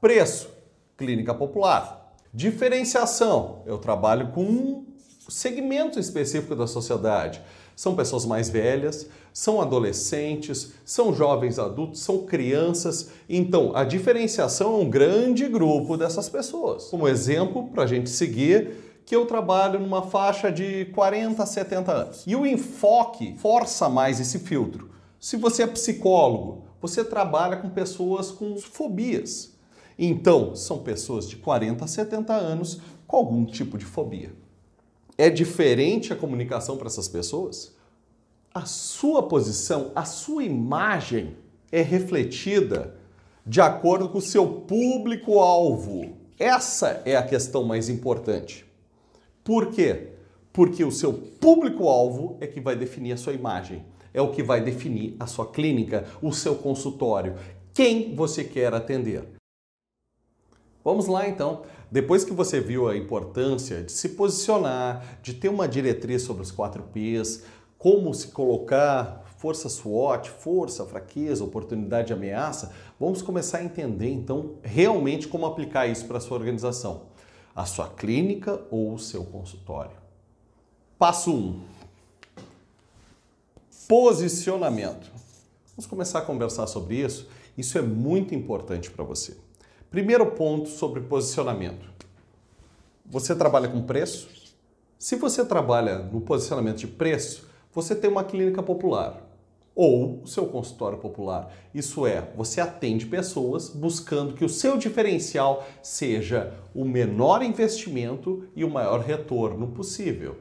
Preço, clínica popular. Diferenciação, eu trabalho com um segmento específico da sociedade. São pessoas mais velhas, são adolescentes, são jovens adultos, são crianças. Então, a diferenciação é um grande grupo dessas pessoas. Como exemplo, para a gente seguir, que eu trabalho numa faixa de 40 a 70 anos. E o enfoque força mais esse filtro. Se você é psicólogo, você trabalha com pessoas com fobias. Então, são pessoas de 40 a 70 anos com algum tipo de fobia. É diferente a comunicação para essas pessoas? A sua posição, a sua imagem é refletida de acordo com o seu público-alvo. Essa é a questão mais importante. Por quê? Porque o seu público-alvo é que vai definir a sua imagem, é o que vai definir a sua clínica, o seu consultório, quem você quer atender. Vamos lá então. Depois que você viu a importância de se posicionar, de ter uma diretriz sobre os quatro P's, como se colocar, força SWOT, força, fraqueza, oportunidade, ameaça, vamos começar a entender então realmente como aplicar isso para a sua organização, a sua clínica ou o seu consultório. Passo 1. Um, posicionamento. Vamos começar a conversar sobre isso. Isso é muito importante para você. Primeiro ponto sobre posicionamento. Você trabalha com preço? Se você trabalha no posicionamento de preço, você tem uma clínica popular ou o seu consultório popular. Isso é, você atende pessoas buscando que o seu diferencial seja o menor investimento e o maior retorno possível.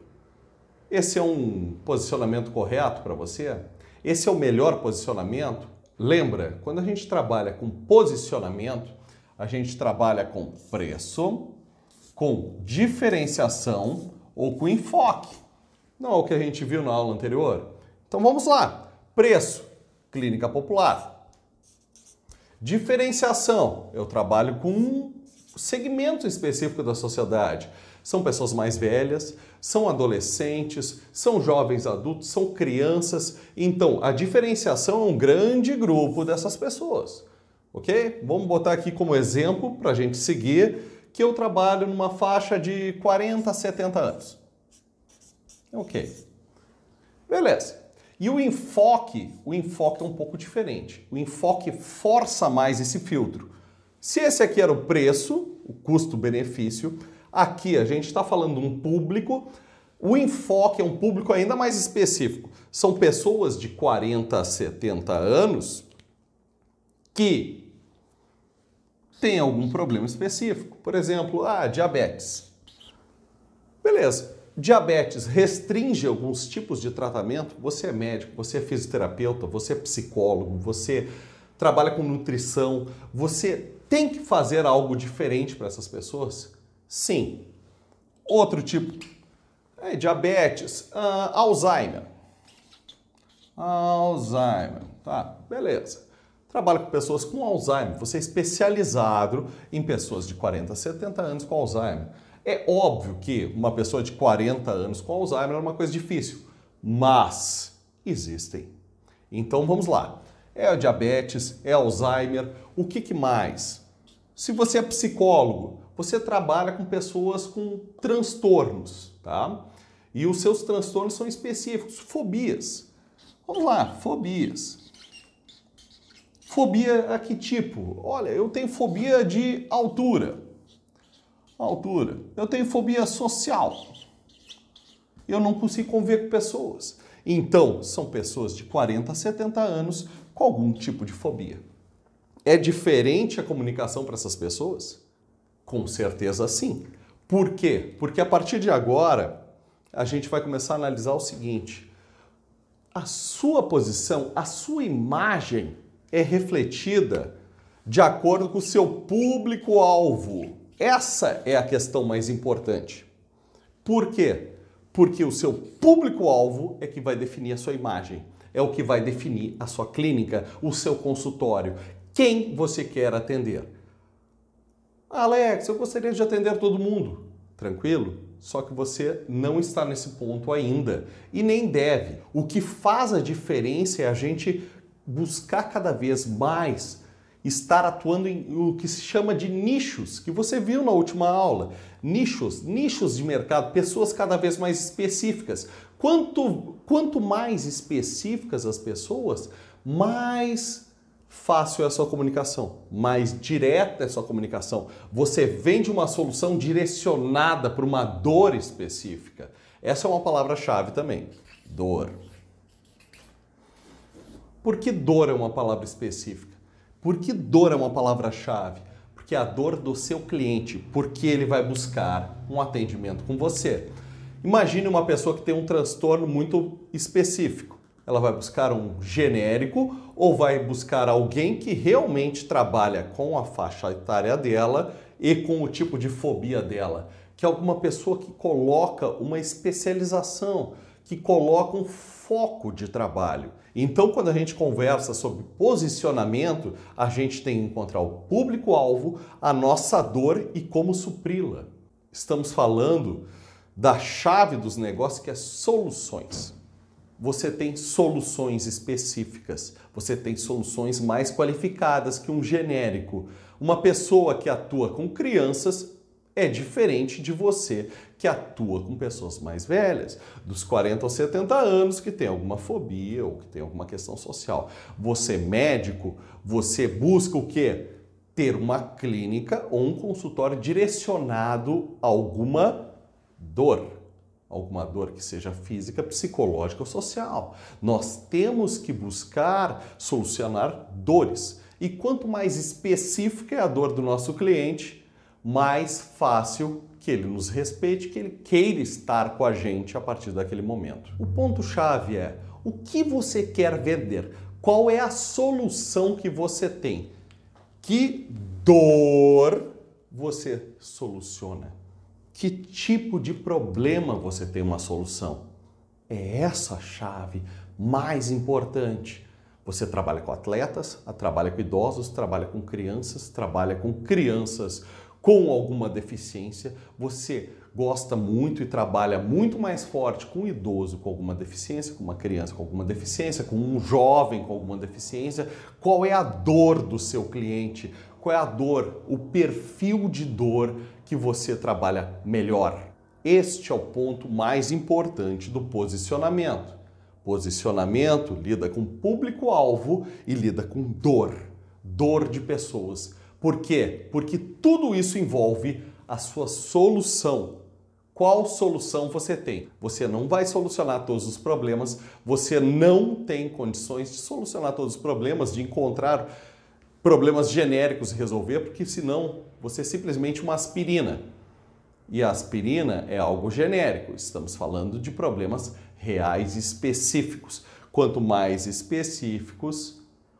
Esse é um posicionamento correto para você? Esse é o melhor posicionamento? Lembra, quando a gente trabalha com posicionamento, a gente trabalha com preço, com diferenciação ou com enfoque. Não é o que a gente viu na aula anterior? Então vamos lá. Preço, clínica popular. Diferenciação, eu trabalho com um segmento específico da sociedade. São pessoas mais velhas, são adolescentes, são jovens adultos, são crianças. Então, a diferenciação é um grande grupo dessas pessoas ok? Vamos botar aqui como exemplo para a gente seguir que eu trabalho numa faixa de 40 a 70 anos. Ok. Beleza. E o enfoque, o enfoque é um pouco diferente. O enfoque força mais esse filtro. Se esse aqui era o preço, o custo-benefício, aqui a gente está falando de um público, o enfoque é um público ainda mais específico. São pessoas de 40 a 70 anos que tem algum problema específico. Por exemplo, ah, diabetes. Beleza. Diabetes restringe alguns tipos de tratamento. Você é médico, você é fisioterapeuta, você é psicólogo, você trabalha com nutrição. Você tem que fazer algo diferente para essas pessoas? Sim. Outro tipo é diabetes, ah, Alzheimer. Alzheimer, tá, beleza trabalha com pessoas com Alzheimer, você é especializado em pessoas de 40 a 70 anos com Alzheimer. É óbvio que uma pessoa de 40 anos com Alzheimer é uma coisa difícil, mas existem. Então vamos lá. É diabetes, é Alzheimer, o que, que mais? Se você é psicólogo, você trabalha com pessoas com transtornos, tá? E os seus transtornos são específicos, fobias. Vamos lá, fobias. Fobia a que tipo? Olha, eu tenho fobia de altura. Altura. Eu tenho fobia social. Eu não consigo conviver com pessoas. Então, são pessoas de 40 a 70 anos com algum tipo de fobia. É diferente a comunicação para essas pessoas? Com certeza sim. Por quê? Porque a partir de agora, a gente vai começar a analisar o seguinte: a sua posição, a sua imagem é refletida de acordo com o seu público-alvo. Essa é a questão mais importante. Por quê? Porque o seu público-alvo é que vai definir a sua imagem, é o que vai definir a sua clínica, o seu consultório, quem você quer atender. Alex, eu gostaria de atender todo mundo. Tranquilo? Só que você não está nesse ponto ainda e nem deve. O que faz a diferença é a gente buscar cada vez mais estar atuando em o que se chama de nichos, que você viu na última aula. Nichos, nichos de mercado, pessoas cada vez mais específicas. Quanto, quanto mais específicas as pessoas, mais fácil é a sua comunicação, mais direta é a sua comunicação. Você vende uma solução direcionada para uma dor específica. Essa é uma palavra-chave também. Dor. Por que dor é uma palavra específica? Por que dor é uma palavra-chave? Porque a dor do seu cliente, porque ele vai buscar um atendimento com você. Imagine uma pessoa que tem um transtorno muito específico. Ela vai buscar um genérico ou vai buscar alguém que realmente trabalha com a faixa etária dela e com o tipo de fobia dela, que é alguma pessoa que coloca uma especialização, que coloca um foco de trabalho. Então, quando a gente conversa sobre posicionamento, a gente tem que encontrar o público-alvo, a nossa dor e como supri-la. Estamos falando da chave dos negócios que é soluções. Você tem soluções específicas, você tem soluções mais qualificadas que um genérico. Uma pessoa que atua com crianças é diferente de você que atua com pessoas mais velhas, dos 40 aos 70 anos, que tem alguma fobia ou que tem alguma questão social. Você médico, você busca o quê? Ter uma clínica ou um consultório direcionado a alguma dor, alguma dor que seja física, psicológica ou social. Nós temos que buscar solucionar dores. E quanto mais específica é a dor do nosso cliente, mais fácil que ele nos respeite, que ele queira estar com a gente a partir daquele momento. O ponto-chave é o que você quer vender? Qual é a solução que você tem? Que dor você soluciona? Que tipo de problema você tem uma solução? É essa a chave mais importante. Você trabalha com atletas, trabalha com idosos, trabalha com crianças, trabalha com crianças com alguma deficiência, você gosta muito e trabalha muito mais forte com um idoso com alguma deficiência, com uma criança com alguma deficiência, com um jovem com alguma deficiência, qual é a dor do seu cliente? Qual é a dor, o perfil de dor que você trabalha melhor? Este é o ponto mais importante do posicionamento. Posicionamento lida com público-alvo e lida com dor, dor de pessoas por quê? Porque tudo isso envolve a sua solução. Qual solução você tem? Você não vai solucionar todos os problemas, você não tem condições de solucionar todos os problemas, de encontrar problemas genéricos e resolver, porque senão você é simplesmente uma aspirina. E a aspirina é algo genérico, estamos falando de problemas reais específicos. Quanto mais específicos,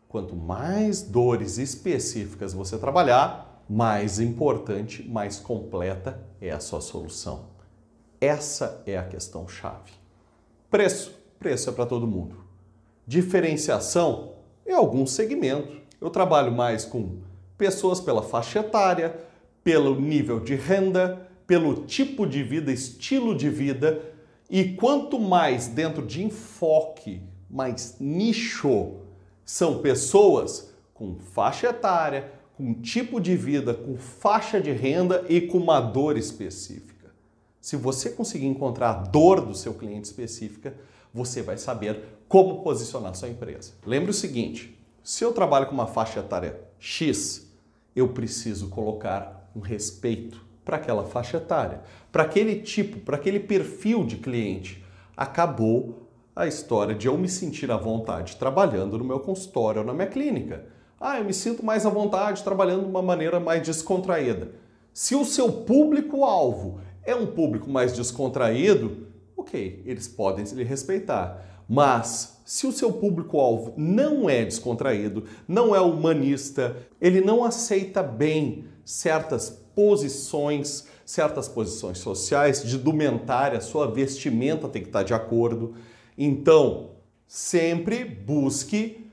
Quanto mais dores específicas você trabalhar, mais importante, mais completa é a sua solução. Essa é a questão chave. Preço, preço é para todo mundo. Diferenciação é algum segmento. Eu trabalho mais com pessoas pela faixa etária, pelo nível de renda, pelo tipo de vida, estilo de vida, e quanto mais dentro de enfoque, mais nicho são pessoas com faixa etária, com tipo de vida, com faixa de renda e com uma dor específica. Se você conseguir encontrar a dor do seu cliente específica, você vai saber como posicionar sua empresa. Lembre o seguinte: se eu trabalho com uma faixa etária X, eu preciso colocar um respeito para aquela faixa etária, para aquele tipo, para aquele perfil de cliente. Acabou a história de eu me sentir à vontade trabalhando no meu consultório ou na minha clínica. Ah, eu me sinto mais à vontade trabalhando de uma maneira mais descontraída. Se o seu público-alvo é um público mais descontraído, ok, eles podem lhe respeitar. Mas se o seu público-alvo não é descontraído, não é humanista, ele não aceita bem certas posições, certas posições sociais, de indumentária, sua vestimenta tem que estar de acordo. Então, sempre busque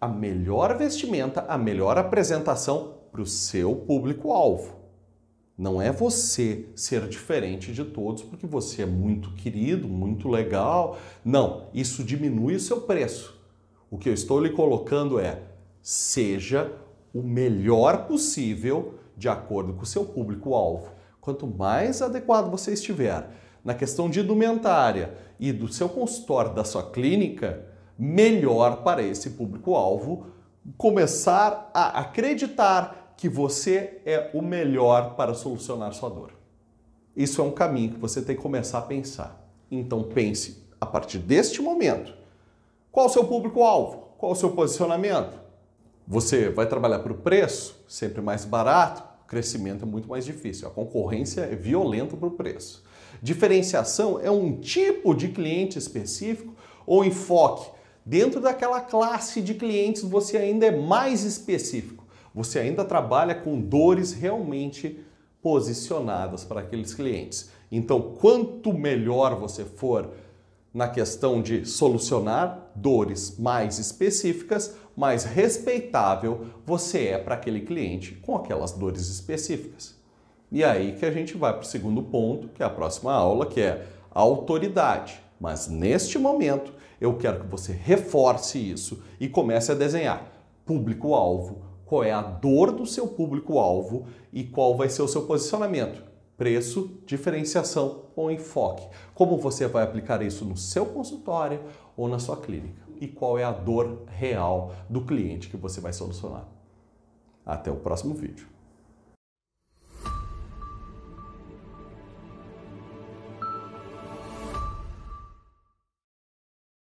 a melhor vestimenta, a melhor apresentação para o seu público-alvo. Não é você ser diferente de todos porque você é muito querido, muito legal. Não, isso diminui o seu preço. O que eu estou lhe colocando é: seja o melhor possível de acordo com o seu público-alvo. Quanto mais adequado você estiver na questão de indumentária e do seu consultório, da sua clínica, melhor para esse público-alvo começar a acreditar que você é o melhor para solucionar sua dor. Isso é um caminho que você tem que começar a pensar. Então pense a partir deste momento. Qual o seu público-alvo? Qual o seu posicionamento? Você vai trabalhar para o preço, sempre mais barato, o crescimento é muito mais difícil. A concorrência é violenta para o preço. Diferenciação é um tipo de cliente específico ou enfoque. Dentro daquela classe de clientes, você ainda é mais específico. Você ainda trabalha com dores realmente posicionadas para aqueles clientes. Então, quanto melhor você for na questão de solucionar dores mais específicas, mais respeitável você é para aquele cliente com aquelas dores específicas. E aí que a gente vai para o segundo ponto, que é a próxima aula, que é autoridade. Mas neste momento eu quero que você reforce isso e comece a desenhar público-alvo, qual é a dor do seu público-alvo e qual vai ser o seu posicionamento preço, diferenciação ou enfoque. Como você vai aplicar isso no seu consultório ou na sua clínica? E qual é a dor real do cliente que você vai solucionar? Até o próximo vídeo.